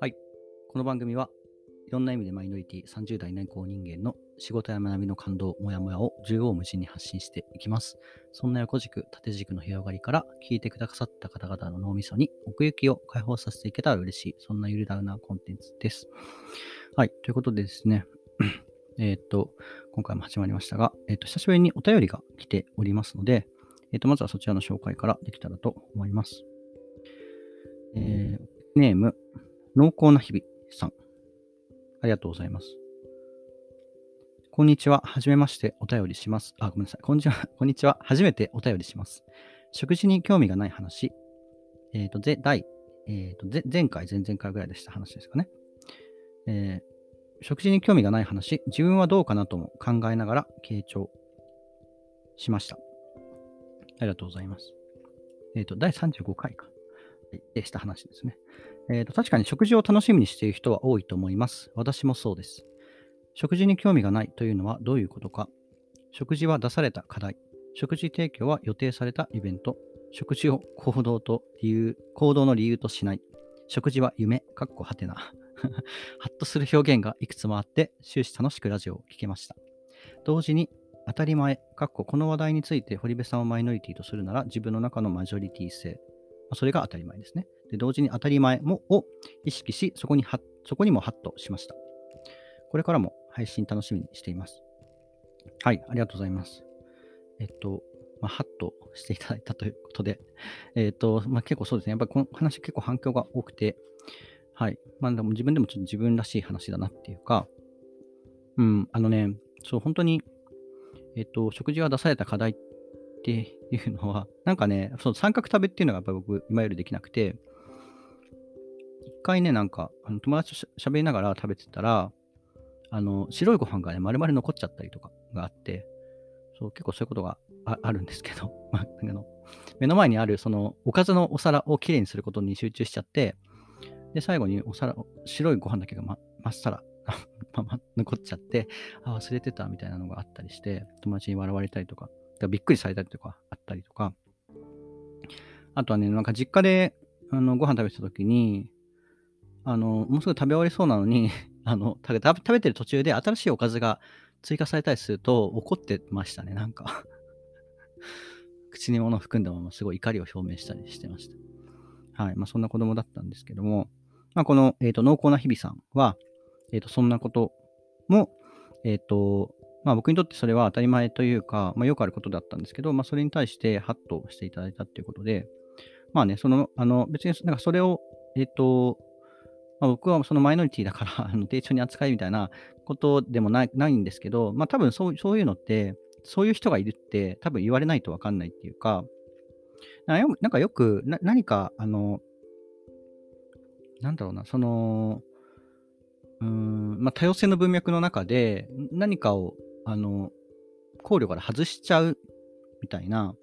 はい。この番組はいろんな意味でマイノリティ30代年功人間の仕事や学びの感動、モヤモヤを縦横無尽に発信していきます。そんな横軸、縦軸の広がりから聞いてくださった方々の脳みそに奥行きを解放させていけたら嬉しい、そんなゆるダウナーコンテンツです。はい。ということでですね、えっと、今回も始まりましたが、えっと、久しぶりにお便りが来ておりますので、えーっと、まずはそちらの紹介からできたらと思います。えーネーム、濃厚な日々さん。ありがとうございます。こんにちは。はじめまして。お便りします。あ、ごめんなさい。こんにちは。こんにちは。初めてお便りします。食事に興味がない話。えっ、と、ぜ、第、えっ、と、前回、前々回ぐらいでした話ですかね。えー食事に興味がない話。自分はどうかなとも考えながら傾聴しました。ありがとうございます。えっ、と、第35回か。した話ですね。えーと確かに食事を楽しみにしている人は多いと思います。私もそうです。食事に興味がないというのはどういうことか。食事は出された課題。食事提供は予定されたイベント。食事を行動と理由、行動の理由としない。食事は夢、かっこはてな。ハッとする表現がいくつもあって、終始楽しくラジオを聞けました。同時に、当たり前、かっここの話題について堀部さんをマイノリティとするなら、自分の中のマジョリティ性。まあそれが当たり前ですね。で、同時に当たり前もを意識し、そこにはそこにもハッとしました。これからも配信楽しみにしています。はい、ありがとうございます。えっと、まあ、ハッとしていただいたということで、えっと、まあ、結構そうですね。やっぱりこの話結構反響が多くて、はい。まあ、でも自分でもちょっと自分らしい話だなっていうか、うん、あのね、そう、本当に、えっと、食事が出された課題っていうのは、なんかね、その三角食べっていうのがやっぱり僕、今よりできなくて、一回ね、なんか、あの友達としゃべりながら食べてたら、あの、白いご飯がね、丸々残っちゃったりとかがあって、そう、結構そういうことがああるんですけど、まあ、あの目の前にある、その、おかずのお皿をきれいにすることに集中しちゃって、で、最後にお皿、白いご飯だけがままっさら、まま残っちゃって、あ、忘れてたみたいなのがあったりして、友達に笑われたりとか、かびっくりされたりとかあったりとか、あとはね、なんか実家であのご飯食べてた時に、あの、もうすぐ食べ終わりそうなのに、あの、食べ食べてる途中で新しいおかずが追加されたりすると怒ってましたね、なんか。口に物を含んだまますごい怒りを表明したりしてました。はい。まあそんな子供だったんですけども、まあこの、えっ、と、濃厚な日々さんは、えっ、と、そんなことも、えっ、と、まあ僕にとってそれは当たり前というか、まあよくあることだったんですけど、まあそれに対してハッとしていただいたっていうことで、まあね、その、あの、別になんかそれを、えっ、と、まあ、僕はそのマイノリティだから、あの、丁重に扱いみたいなことでもないないんですけど、まあ多分そうそういうのって、そういう人がいるって多分言われないとわかんないっていうか、なんかよく何か、あの、なんだろうな、その、うん、まあ多様性の文脈の中で何かを、あの、考慮から外しちゃうみたいな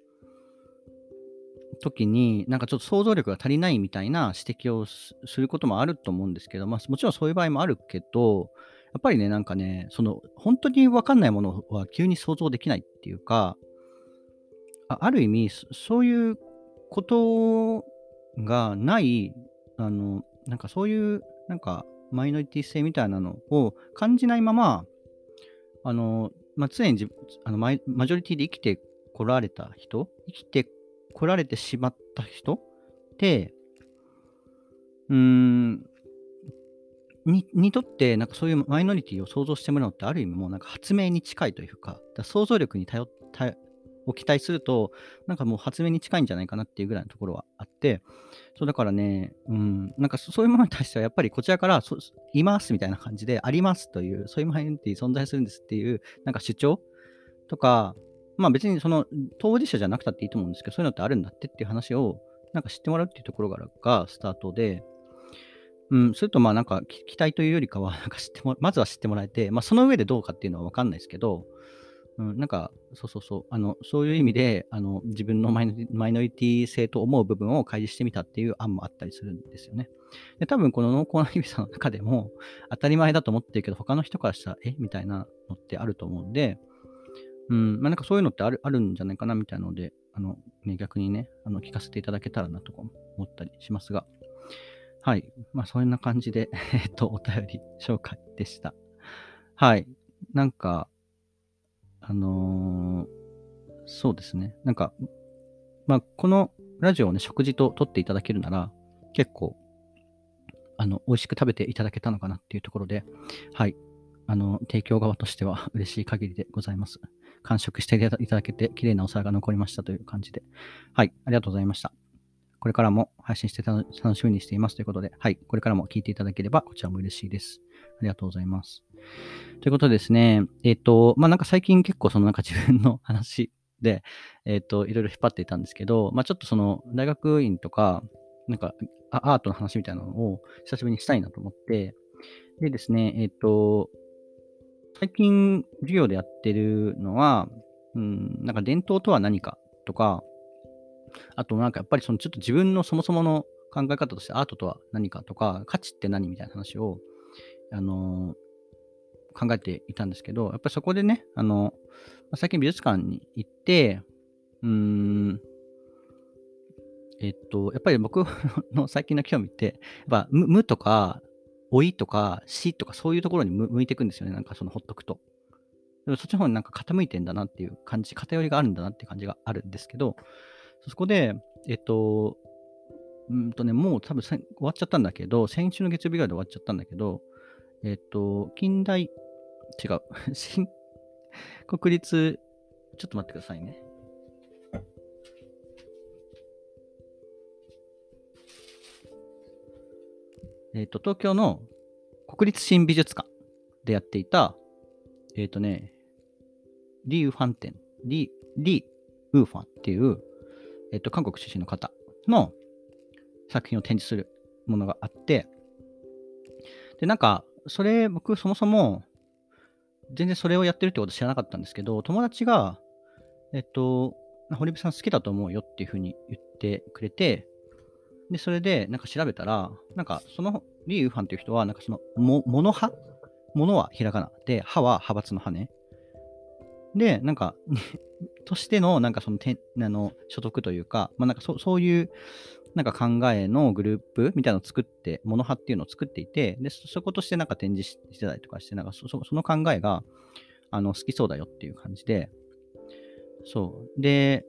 時に、なんかちょっと想像力が足りないみたいな指摘をすることもあると思うんですけど、まあもちろんそういう場合もあるけど、やっぱりね、なんかね、その、本当にわかんないものは急に想像できないっていうか、あある意味、そういうことがない、あの、なんかそういう、なんか、マイノリティ性みたいなのを感じないまま、あの、まあ、常にあのママジョリティで生きてこられた人、生きてこられてしまった人って、うーん、ににとって、なんかそういうマイノリティを想像してもらうのって、ある意味もうなんか発明に近いというか、だ想像力に頼頼を期待すると、なんかもう発明に近いんじゃないかなっていうぐらいのところはあって、そうだからね、うん、なんかそ ういうものに対しては、やっぱりこちらから、そいますみたいな感じで、ありますという、そういうマイノリティ存在するんですっていう、なんか主張とか、まあ別にその当事者じゃなくたっていいと思うんですけど、そういうのってあるんだってっていう話を、なんか知ってもらうっていうところからがスタートで、うん、それとまあなんか期待というよりかは、なんか知っても、まずは知ってもらえて、まあその上でどうかっていうのはわかんないですけど、うん、なんか、そうそうそう、あの、そういう意味で、あの、自分のマイノリティ性と思う部分を開示してみたっていう案もあったりするんですよね。で、多分この濃厚な日々さの中でも、当たり前だと思ってるけど、他の人からしたら、え？みたいなのってあると思うんで、うん、まあなんかそういうのってあるあるんじゃないかなみたいなので、あの、ね、逆にね、あの、聞かせていただけたらなとか思ったりしますが、はい。まあ、そんな感じで、えっと、お便り紹介でした。はい。なんか、あのー、そうですね。なんか、まあ、このラジオをね、食事と撮っていただけるなら、結構、あの、美味しく食べていただけたのかなっていうところで、はい。あの、提供側としては 嬉しい限りでございます。完食していただけて、綺麗なお皿が残りましたという感じで。はい。ありがとうございました。これからも配信して楽しみにしていますということで、はい。これからも聞いていただければ、こちらも嬉しいです。ありがとうございます。ということですね、えっ、ー、と、まあ、なんか最近結構そのなんか自分の話で、えっ、ー、と、いろいろ引っ張っていたんですけど、まあ、ちょっとその大学院とか、なんかアートの話みたいなのを久しぶりにしたいなと思って、でですね、えっ、ー、と、最近授業でやってるのは、うん、なんか伝統とは何かとか、あとなんかやっぱりそのちょっと自分のそもそもの考え方としてアートとは何かとか、価値って何みたいな話を、あの、考えていたんですけど、やっぱりそこでね、あの、最近美術館に行って、うん、えっと、やっぱり僕 の最近の興味って、やっぱ無とか老いとか死とかそういうところに向いていくんですよね。なんかそのほっとくと。でもそっちの方になんか傾いてんだなっていう感じ、偏りがあるんだなっていう感じがあるんですけど、そこで、えっと、うんとね、もう多分終わっちゃったんだけど、先週の月曜日ぐらいで終わっちゃったんだけど、えっと、近代、違う、新国立、ちょっと待ってくださいね。えっ、と、東京の国立新美術館でやっていた、えっ、とね、リー・ウファンテン、リー、リー・ウーファンっていう、えっ、と、韓国出身の方の作品を展示するものがあって、で、なんか、それ、僕、そもそも、全然それをやってるってこと知らなかったんですけど、友達が、えっと、堀部さん好きだと思うよっていうふうに言ってくれて、で、それで、なんか調べたら、なんか、その、リー・ウファンっていう人は、なんかその、も、もの派？ものはひらがな。で、派は派閥の派ね。で、なんか としての、なんかその、てあの所得というか、まあなんかそそういう、なんか考えのグループみたいなのを作って、モノ派っていうのを作っていて、で、そことしてなんか展示してたりとかして、なんかその考えが、あの、好きそうだよっていう感じで、そう。で、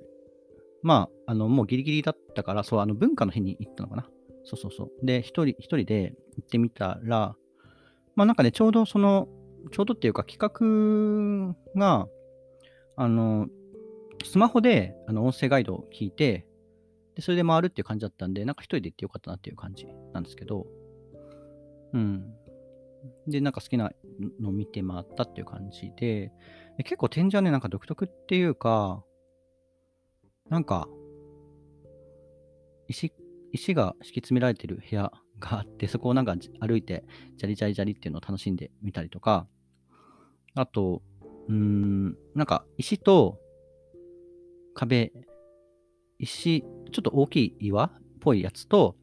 まあ、あの、もうギリギリだったから、そう、あの、文化の日に行ったのかな。そうそうそう。で、一人、一人で行ってみたら、まあなんかね、ちょうどその、ちょうどっていうか企画が、あの、スマホであの音声ガイドを聞いて、で、それで回るっていう感じだったんで、なんか一人で行ってよかったなっていう感じなんですけど、うん。で、なんか好きなの見て回ったっていう感じで、で結構展示はね、なんか独特っていうか、なんか、石、石が敷き詰められてる部屋があって、そこをなんか歩いて、ジャリジャリジャリっていうのを楽しんでみたりとか、あと、うーん、なんか石と壁、石、ちょっと大きい岩っぽいやつと、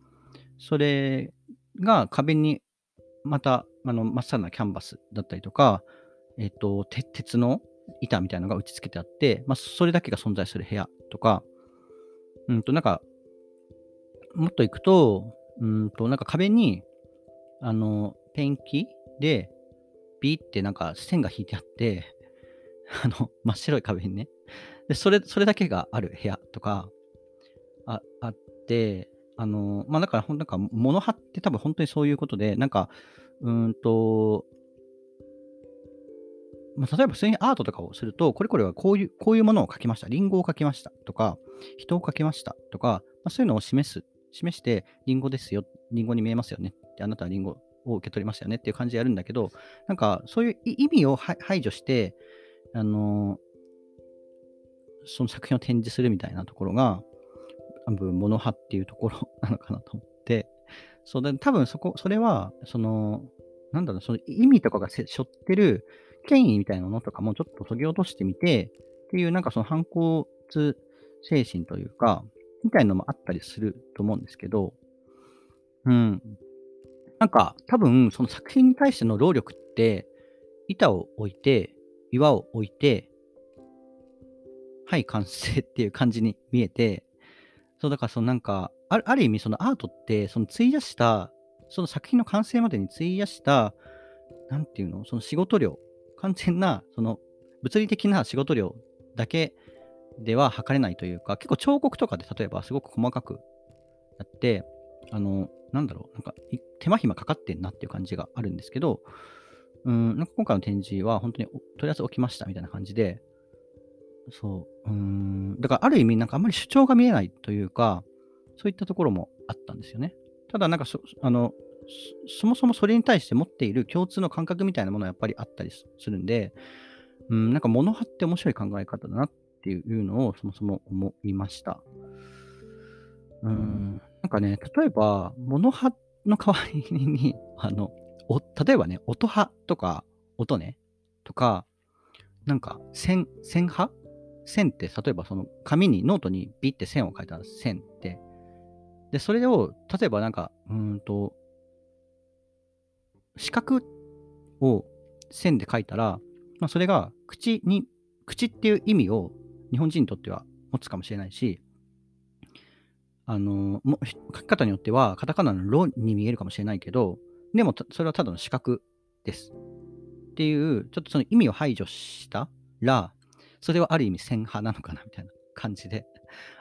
それが壁にまた、あの、まっさらなキャンバスだったりとか、えっ、と、鉄の板みたいなのが打ち付けてあって、まあ、それだけが存在する部屋とか、うんと、なんか、もっと行くと、うんと、なんか壁に、あの、ペンキで、ビーってなんか線が引いてあって、あの、真っ白い壁にね。で、それ、それだけがある部屋とか、ああって、あの、まあ、だから、なんか、物派って多分本当にそういうことで、なんか、うんと、まあ、例えば普通にアートとかをすると、これこれはこういう、こういうものを描きました。リンゴを描きました。とか、人を描きました。とか、まあ、そういうのを示す、示して、リンゴですよ、リンゴに見えますよね。って、あなたはリンゴを受け取りましたよね。っていう感じでやるんだけど、なんかそういう意味を排除して、あの、その作品を展示するみたいなところが、多分、モノ派っていうところ なのかなと思って、そうで多分そこ、それは、その、なんだろう、その意味とかが背負ってる、権威みたいなのとかもちょっと削ぎ落としてみて、っていうなんかその反抗精神というか、みたいなのもあったりすると思うんですけど、うん。なんか多分その作品に対しての労力って、板を置いて、岩を置いて、はい完成っていう感じに見えて、そうだからそのなんか、あるある意味そのアートってその費やした、その作品の完成までに費やした、なんていうの、その仕事量、完全なその物理的な仕事量だけでは測れないというか、結構彫刻とかで例えばすごく細かくやって、あの、なんだろう、なんか手間暇かかってんなっていう感じがあるんですけど、うん、なんか今回の展示は本当にとりあえず起きましたみたいな感じで、そう、うん、だからある意味なんかあんまり主張が見えないというか、そういったところもあったんですよね。ただなんかそ、あの、そもそもそれに対して持っている共通の感覚みたいなものはやっぱりあったりするんで、うん、なんか物派って面白い考え方だなっていうのをそもそも思いました。うん、なんかね、例えば、物派の代わりに、あの、お例えばね、音派とか、音ね、とか、なんか線、線派線って、例えばその紙に、ノートにビって線を書いた線って、で、それを、例えばなんか、うんと、四角を線で書いたら、まあ、それが口に、口っていう意味を日本人にとっては持つかもしれないし、あの、も書き方によっては、カタカナのロに見えるかもしれないけど、でも、それはただの四角です。っていう、ちょっとその意味を排除したら、それはある意味線派なのかなみたいな感じで。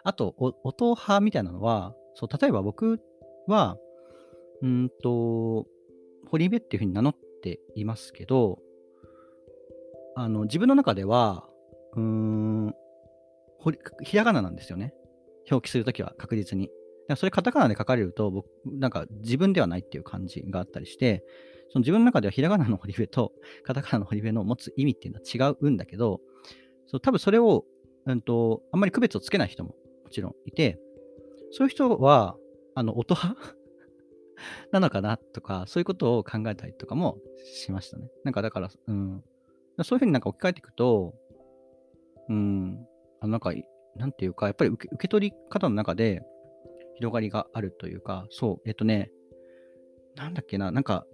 あと、音派みたいなのは、そう、例えば僕は、うんと、堀部っていうふうに名乗っていますけど、あの、自分の中では、うーん、ひらがななんですよね。表記するときは確実に。それカタカナで書かれると、僕、なんか自分ではないっていう感じがあったりして、その自分の中ではひらがなの堀部とカタカナの堀部の持つ意味っていうのは違うんだけど、そう多分それを、うんと、あんまり区別をつけない人ももちろんいて、そういう人は、あの、音派 なのかなとか、そういうことを考えたりとかもしましたね。なんかだから、うん。そういうふうになんか置き換えていくと、うん、あのなんかなんていうか、やっぱり受け取り方の中で広がりがあるというか、そう、えっとね、なんだっけな、なんか、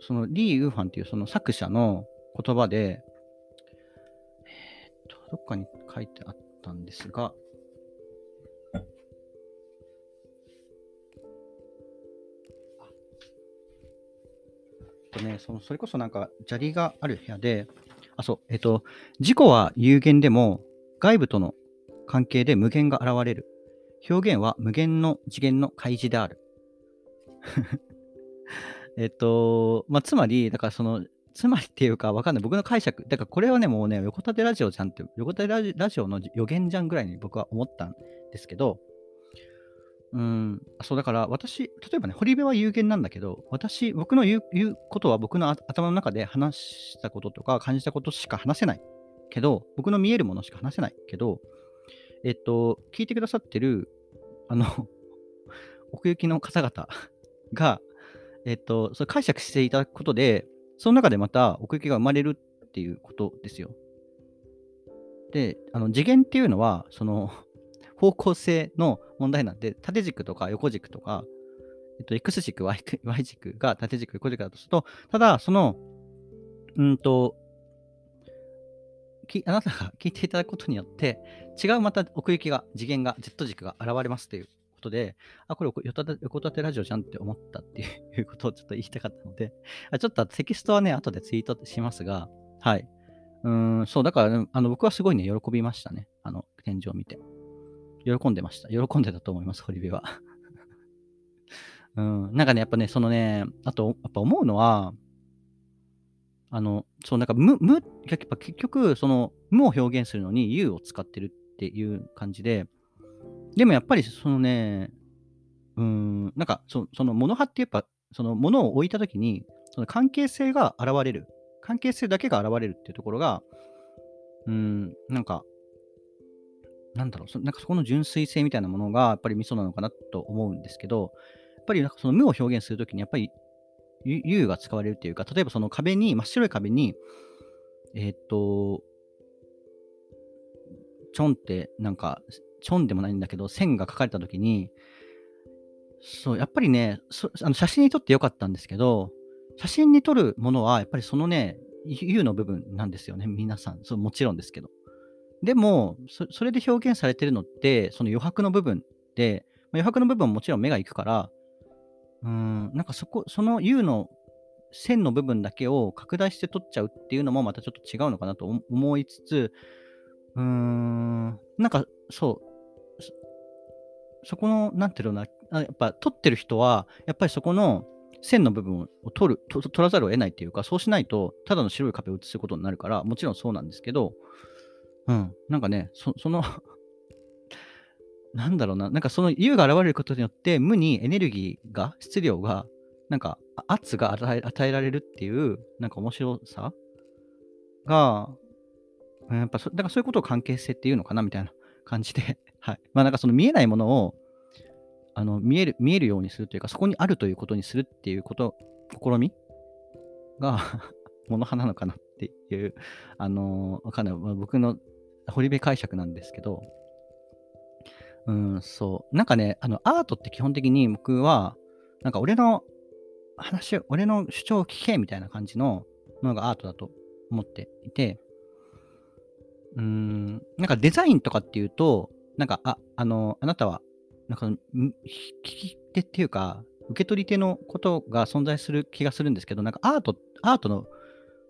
そのリー・ウーファンっていうその作者の言葉で、どっかに書いてあったんですが、とね、そのそれこそなんか砂利がある部屋で、あ、そう、えっと、自己は有限でも外部との関係で無限が現れる。表現は無限の次元の開示である。えっと、まあ、つまり、だからその、つまりっていうかわかんない。僕の解釈。だからこれはね、もうね、横立てラジオじゃんって、横立てラジオの予言じゃんぐらいに僕は思ったんですけど、うん、そうだから私、例えばね、堀部は有限なんだけど、私、僕の言う言うことは僕の頭の中で話したこととか感じたことしか話せないけど、僕の見えるものしか話せないけど、えっと、聞いてくださってる、あの奥行きの方々が、えっと、それ解釈していただくことで、その中でまた奥行きが生まれるっていうことですよ。で、あの次元っていうのは、その 方向性の問題なんで、縦軸とか横軸とか、えっと、X 軸、Y, y 軸が縦軸、横軸だとすると、ただ、その、うんと、あなたが聞いていただくことによって、違うまた奥行きが、次元が、Z 軸が現れますということで、あ、これ横立てラジオじゃんって思ったって いうことをちょっと言いたかったので、ちょっとテキストはね、後でツイートしますが、はい。うん、そう、だから、あの僕はすごいね、喜びましたね。あの、展示を見て。喜んでました。喜んでたと思います、堀部は。うん、なんかね、やっぱね、そのね、あと、やっぱ思うのは、あの、そう、なんか無、無、やっぱ結局、その、無を表現するのに U を使ってるっていう感じで、でもやっぱりそのね、うん、なんかそその物派ってやっぱ、その物を置いたときに、その関係性が現れる。関係性だけが現れるっていうところが、うん、なんか、なんだろう、なんかそこの純粋性みたいなものがやっぱりミソなのかなと思うんですけど、やっぱりなんかその無を表現するときに、やっぱり U が使われるっていうか、例えばその壁に、真っ白い壁に、えー、っと、ちょんってなんか、ちょんでもないんだけど、線が書かれたときに、そう、やっぱりね、あの写真に撮ってよかったんですけど、写真に撮るものは、やっぱりそのね、U の部分なんですよね、皆さん。そうもちろんですけど。でもそ、それで表現されてるのって、その余白の部分で、まあ、余白の部分ももちろん目が行くから、うん、なんかそこ、その U の線の部分だけを拡大して取っちゃうっていうのもまたちょっと違うのかなと思いつつ、うーん、なんかそう、そこの、なんていうのな、やっぱ取ってる人は、やっぱりそこの線の部分を取る、取らざるを得ないっていうか、そうしないと、ただの白い壁を映すことになるから、もちろんそうなんですけど、うん、なんかね、そ のなんだろうな、なんかその U が現れることによって、無にエネルギーが、質量が、なんか圧が与え与えられるっていう、なんか面白さが、やっぱそ、だからそういうことを関係性っていうのかなみたいな感じで、はい。まあなんかその見えないものを、あの見える、見えるようにするというか、そこにあるということにするっていうこと、試み？が もの派なのかなっていう、あのー、わかんない。まあ、僕の堀部解釈なんですけど、うん、そう。なんかね、あの、アートって基本的に僕は、なんか俺の話、俺の主張を聞けみたいな感じのものがアートだと思っていて、うん、なんかデザインとかっていうと、なんか、あ、あの、あなたは、なんか、聞き手っていうか、受け取り手のことが存在する気がするんですけど、なんかアート、アートの、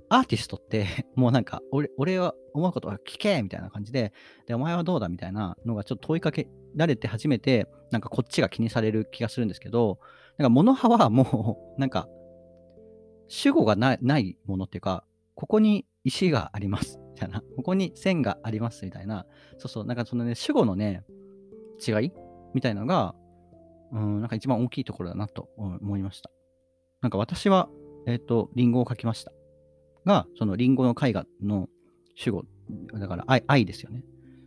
アーティストって、もうなんか、俺、俺は思うことは聞けみたいな感じで、で、お前はどうだみたいなのがちょっと問いかけられて初めて、なんかこっちが気にされる気がするんですけど、なんか、物派はもう、なんか、主語がないないものっていうか、ここに石があります。たいな。ここに線があります。みたいな。そうそう。なんかそのね、主語のね、違い？みたいなのが、うん、なんか一番大きいところだなと思いました。なんか私は、えっ、ー、と、リンゴを書きました。が、そのリンゴの絵画の主語、だから愛愛ですよね。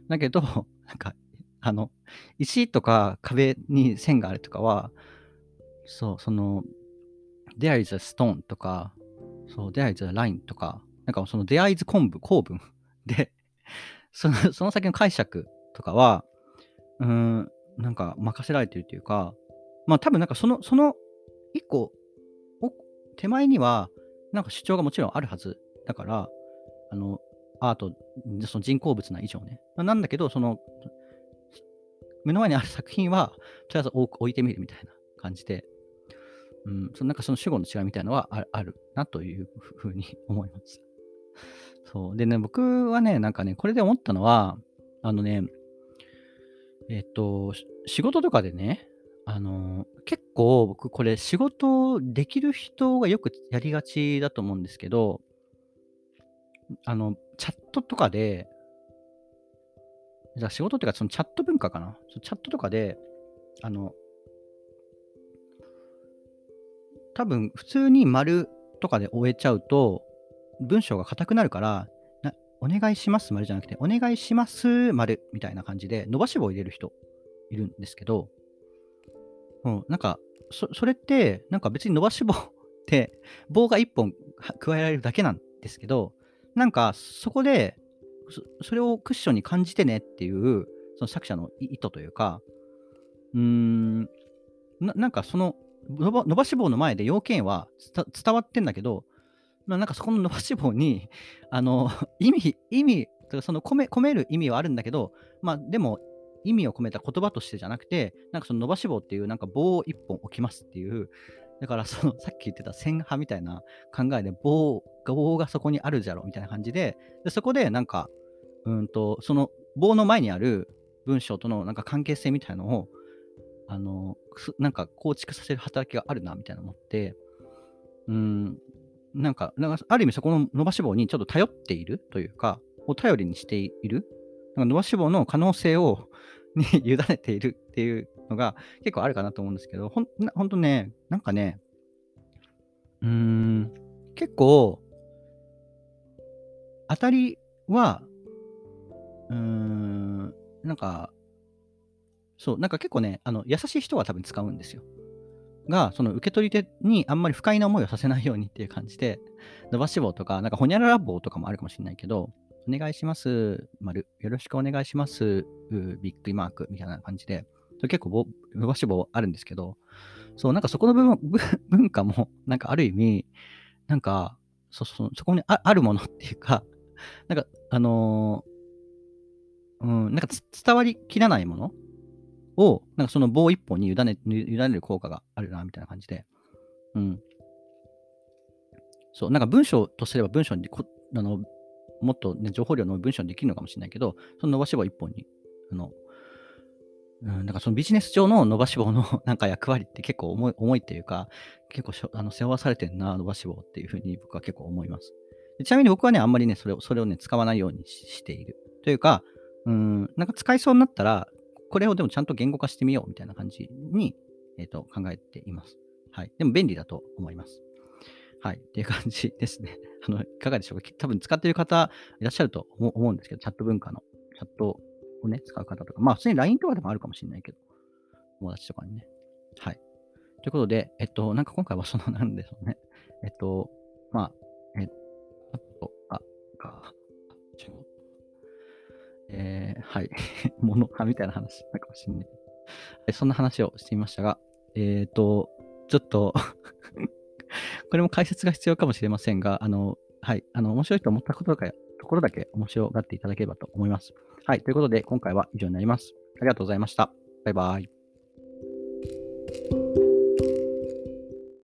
だけど、なんか、あの、石とか壁に線があるとかは、そう、その、there is a stone とか、そう、there is a line とか、なんかその there is 昆布、構文？でその、その先の解釈とかは、うん、なんか任せられてるというか、まあ多分なんかその、その一個、手前には、なんか主張がもちろんあるはずだから、あの、アート、その人工物な以上ね。なんだけど、その、目の前にある作品は、とりあえず多く置いてみるみたいな感じで、うん、そのなんかその主語の違いみたいなのはあるなというふうに思います。そう。でね、僕はね、なんかね、これで思ったのは、あのね、えっと、仕事とかでね、あの、結構僕これ仕事できる人がよくやりがちだと思うんですけど、あの、チャットとかで、じゃ仕事っていうかそのチャット文化かな？チャットとかで、あの、多分普通に丸とかで終えちゃうと、文章が硬くなるから、お願いします丸じゃなくて、お願いします丸みたいな感じで伸ばし棒を入れる人いるんですけど、うん、なんかそ、それって、なんか別に伸ばし棒って棒が1本加えられるだけなんですけど、なんかそこでそれをクッションに感じてねっていう、その作者の意図というか、うーんな、なんかその伸ばし棒の前で要件は伝わってんだけど、まあ、なんかそこの伸ばし棒に、あの、意味、意味、その込め込める意味はあるんだけど、まあでも意味を込めた言葉としてじゃなくて、なんかその伸ばし棒っていうなんか棒を一本置きますっていう、だからそのさっき言ってた線派みたいな考えで棒が棒がそこにあるじゃろみたいな感じで、でそこでなんか、うんと、その棒の前にある文章とのなんか関係性みたいのを、あの、なんか構築させる働きがあるなみたいな思って、うん、なんか、なんかある意味そこの伸ばし棒にちょっと頼っているというか、を頼りにしている。なんか伸ばし棒の可能性を に委ねているっていうのが結構あるかなと思うんですけど、ほんほんとね、なんかね、うーん、結構、当たりは、うーん、なんか、そう、なんか結構ね、あの優しい人は多分使うんですよ。が、その受け取り手にあんまり不快な思いをさせないようにっていう感じで、伸ばし棒とか、なんかほにゃらら棒とかもあるかもしれないけど、お願いします、丸、よろしくお願いします、ビッグマークみたいな感じで、結構伸ばし棒あるんですけど、そう、なんかそこの部分 文化も、なんかある意味、なんか、そそそこにあるものっていうか、なんか、あのうん、なんか伝わりきらないものを、なんかその棒一本に委ね委ねる効果があるな、みたいな感じで。うん。そう、なんか文章とすれば文章にこあのもっと、ね、情報量の文章にできるのかもしれないけど、その伸ばし棒一本に、あの、うん、なんかそのビジネス上の伸ばし棒の なんか役割って結構重い重いっていうか、結構しょあの背負わされてんな、伸ばし棒っていうふうに僕は結構思います。ちなみに僕はね、あんまりね、それをそれをね、使わないようにしている。というか、うん、なんか使いそうになったら、これをでもちゃんと言語化してみようみたいな感じに、えーと、考えています。はい。でも便利だと思います。はい。っていう感じですね。あの、いかがでしょうか？多分使っている方いらっしゃると思うんですけど、チャット文化の、チャットをね、使う方とか、まあ、普通に LINE とかでもあるかもしれないけど、友達とかにね。はい。ということで、えっと、なんか今回はその、なんでしょうね。えっと、まあ、えっと、あ、か、はい。モノみたいな話なかもしれない。そんな話をしてみましたが、えっ、ー、と、ちょっと これも解説が必要かもしれませんが、あの、はい、あの、面白いと思ったことだけ、ところだけ面白がっていただければと思います。はい、ということで、今回は以上になります。ありがとうございました。バイバイ。